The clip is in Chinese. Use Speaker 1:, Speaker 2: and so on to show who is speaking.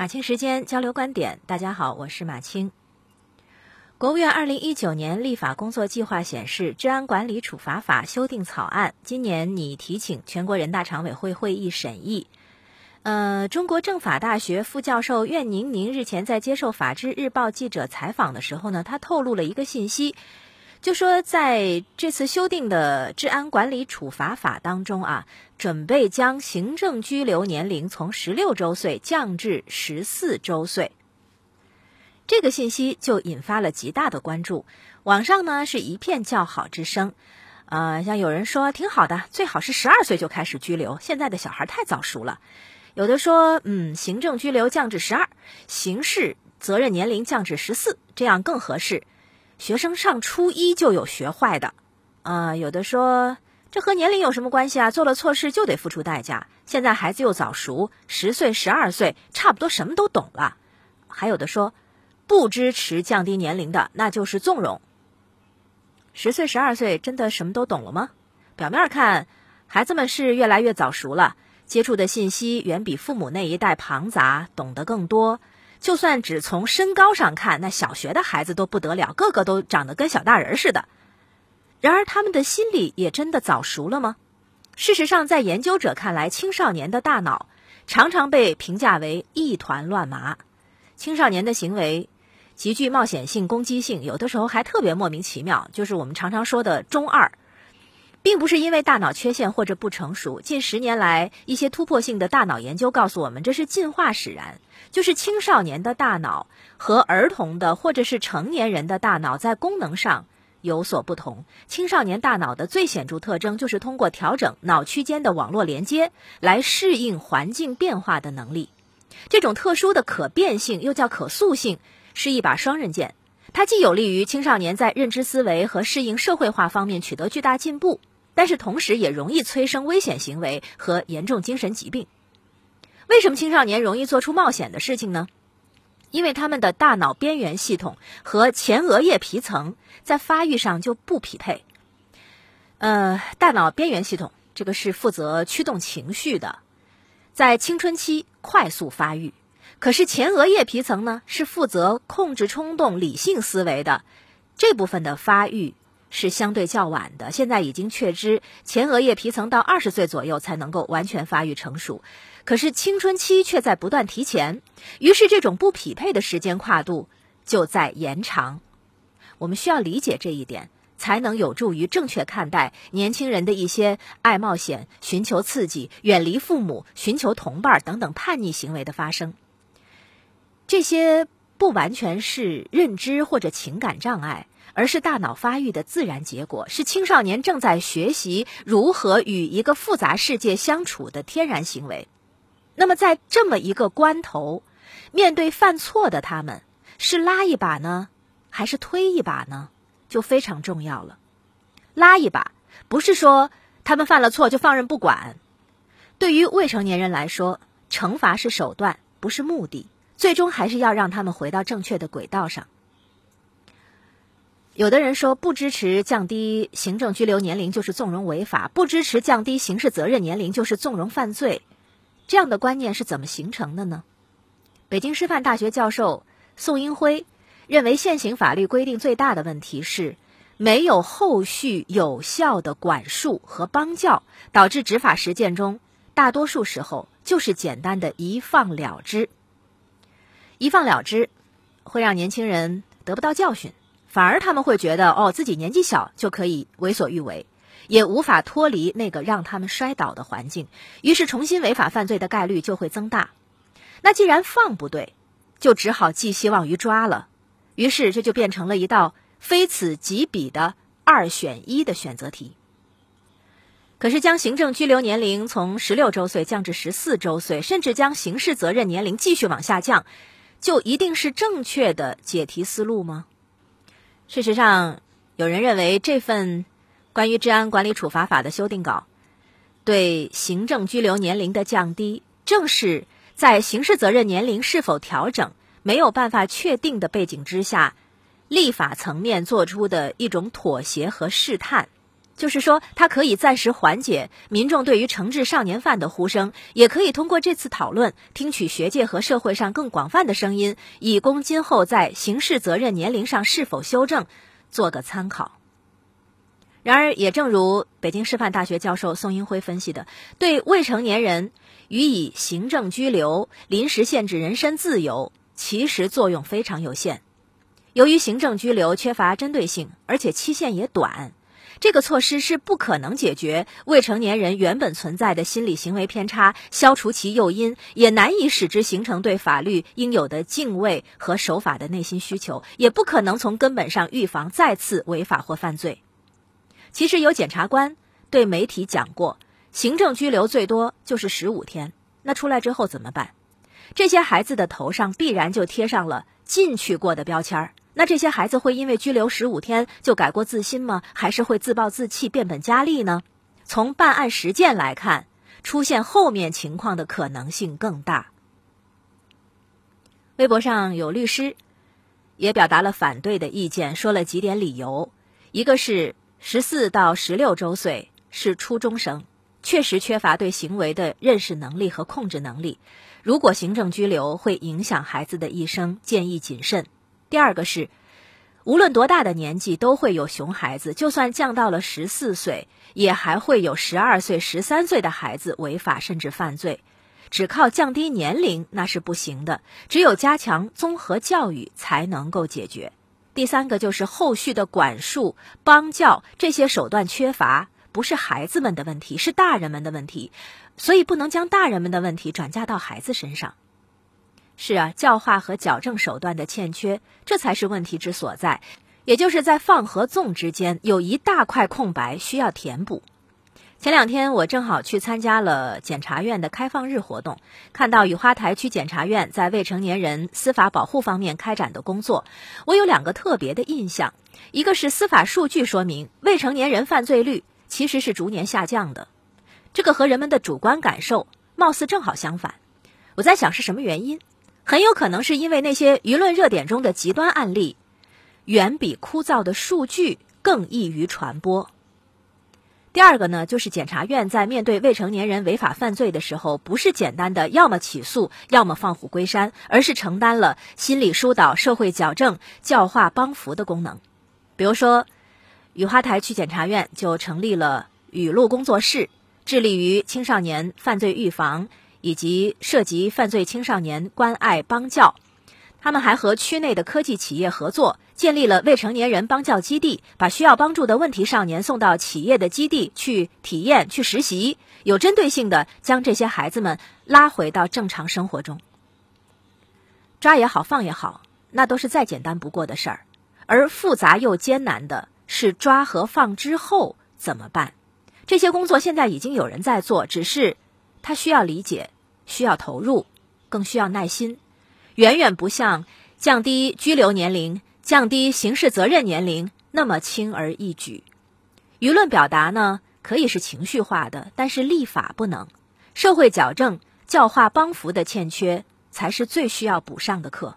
Speaker 1: 马青时间交流观点，大家好，我是马青。国务院二零一九年立法工作计划显示，《治安管理处罚法》修订草案今年拟提请全国人大常委会会议审议。呃，中国政法大学副教授苑宁宁日前在接受《法制日报》记者采访的时候呢，他透露了一个信息，就说在这次修订的《治安管理处罚法》当中啊，准备将行政拘留年龄从十六周岁降至十四周岁。这个信息就引发了极大的关注，网上呢是一片叫好之声，呃，像有人说挺好的，最好是十二岁就开始拘留，现在的小孩太早熟了；有的说，嗯，行政拘留降至十二，刑事责任年龄降至十四，这样更合适。学生上初一就有学坏的，啊，有的说这和年龄有什么关系啊？做了错事就得付出代价。现在孩子又早熟，十岁、十二岁差不多什么都懂了。还有的说。不支持降低年龄的，那就是纵容。十岁、十二岁真的什么都懂了吗？表面看，孩子们是越来越早熟了，接触的信息远比父母那一代庞杂，懂得更多。就算只从身高上看，那小学的孩子都不得了，个个都长得跟小大人似的。然而，他们的心理也真的早熟了吗？事实上，在研究者看来，青少年的大脑常常被评价为一团乱麻。青少年的行为。极具冒险性、攻击性，有的时候还特别莫名其妙，就是我们常常说的“中二”，并不是因为大脑缺陷或者不成熟。近十年来，一些突破性的大脑研究告诉我们，这是进化使然，就是青少年的大脑和儿童的或者是成年人的大脑在功能上有所不同。青少年大脑的最显著特征就是通过调整脑区间的网络连接来适应环境变化的能力。这种特殊的可变性又叫可塑性。是一把双刃剑，它既有利于青少年在认知思维和适应社会化方面取得巨大进步，但是同时也容易催生危险行为和严重精神疾病。为什么青少年容易做出冒险的事情呢？因为他们的大脑边缘系统和前额叶皮层在发育上就不匹配。呃，大脑边缘系统这个是负责驱动情绪的，在青春期快速发育。可是前额叶皮层呢，是负责控制冲动、理性思维的，这部分的发育是相对较晚的。现在已经确知，前额叶皮层到二十岁左右才能够完全发育成熟，可是青春期却在不断提前，于是这种不匹配的时间跨度就在延长。我们需要理解这一点，才能有助于正确看待年轻人的一些爱冒险、寻求刺激、远离父母、寻求同伴等等叛逆行为的发生。这些不完全是认知或者情感障碍，而是大脑发育的自然结果，是青少年正在学习如何与一个复杂世界相处的天然行为。那么，在这么一个关头，面对犯错的他们，是拉一把呢，还是推一把呢？就非常重要了。拉一把，不是说他们犯了错就放任不管。对于未成年人来说，惩罚是手段，不是目的。最终还是要让他们回到正确的轨道上。有的人说不支持降低行政拘留年龄就是纵容违法，不支持降低刑事责任年龄就是纵容犯罪，这样的观念是怎么形成的呢？北京师范大学教授宋英辉认为，现行法律规定最大的问题是没有后续有效的管束和帮教，导致执法实践中大多数时候就是简单的一放了之。一放了之，会让年轻人得不到教训，反而他们会觉得哦，自己年纪小就可以为所欲为，也无法脱离那个让他们摔倒的环境，于是重新违法犯罪的概率就会增大。那既然放不对，就只好寄希望于抓了，于是这就变成了一道非此即彼的二选一的选择题。可是将行政拘留年龄从十六周岁降至十四周岁，甚至将刑事责任年龄继续往下降。就一定是正确的解题思路吗？事实上，有人认为这份关于治安管理处罚法的修订稿，对行政拘留年龄的降低，正是在刑事责任年龄是否调整没有办法确定的背景之下，立法层面做出的一种妥协和试探。就是说，它可以暂时缓解民众对于惩治少年犯的呼声，也可以通过这次讨论，听取学界和社会上更广泛的声音，以供今后在刑事责任年龄上是否修正做个参考。然而，也正如北京师范大学教授宋英辉分析的，对未成年人予以行政拘留、临时限制人身自由，其实作用非常有限。由于行政拘留缺乏针对性，而且期限也短。这个措施是不可能解决未成年人原本存在的心理行为偏差，消除其诱因，也难以使之形成对法律应有的敬畏和守法的内心需求，也不可能从根本上预防再次违法或犯罪。其实有检察官对媒体讲过，行政拘留最多就是十五天，那出来之后怎么办？这些孩子的头上必然就贴上了进去过的标签儿。那这些孩子会因为拘留十五天就改过自新吗？还是会自暴自弃、变本加厉呢？从办案实践来看，出现后面情况的可能性更大。微博上有律师也表达了反对的意见，说了几点理由：一个是十四到十六周岁是初中生，确实缺乏对行为的认识能力和控制能力，如果行政拘留会影响孩子的一生，建议谨慎。第二个是，无论多大的年纪都会有熊孩子，就算降到了十四岁，也还会有十二岁、十三岁的孩子违法甚至犯罪。只靠降低年龄那是不行的，只有加强综合教育才能够解决。第三个就是后续的管束、帮教这些手段缺乏，不是孩子们的问题，是大人们的问题，所以不能将大人们的问题转嫁到孩子身上。是啊，教化和矫正手段的欠缺，这才是问题之所在。也就是在放和纵之间有一大块空白需要填补。前两天我正好去参加了检察院的开放日活动，看到雨花台区检察院在未成年人司法保护方面开展的工作，我有两个特别的印象。一个是司法数据说明未成年人犯罪率其实是逐年下降的，这个和人们的主观感受貌似正好相反。我在想是什么原因？很有可能是因为那些舆论热点中的极端案例，远比枯燥的数据更易于传播。第二个呢，就是检察院在面对未成年人违法犯罪的时候，不是简单的要么起诉，要么放虎归山，而是承担了心理疏导、社会矫正、教化帮扶的功能。比如说，雨花台区检察院就成立了雨露工作室，致力于青少年犯罪预防。以及涉及犯罪青少年关爱帮教，他们还和区内的科技企业合作，建立了未成年人帮教基地，把需要帮助的问题少年送到企业的基地去体验、去实习，有针对性的将这些孩子们拉回到正常生活中。抓也好，放也好，那都是再简单不过的事儿，而复杂又艰难的是抓和放之后怎么办？这些工作现在已经有人在做，只是。他需要理解，需要投入，更需要耐心，远远不像降低拘留年龄、降低刑事责任年龄那么轻而易举。舆论表达呢，可以是情绪化的，但是立法不能。社会矫正、教化帮扶的欠缺，才是最需要补上的课。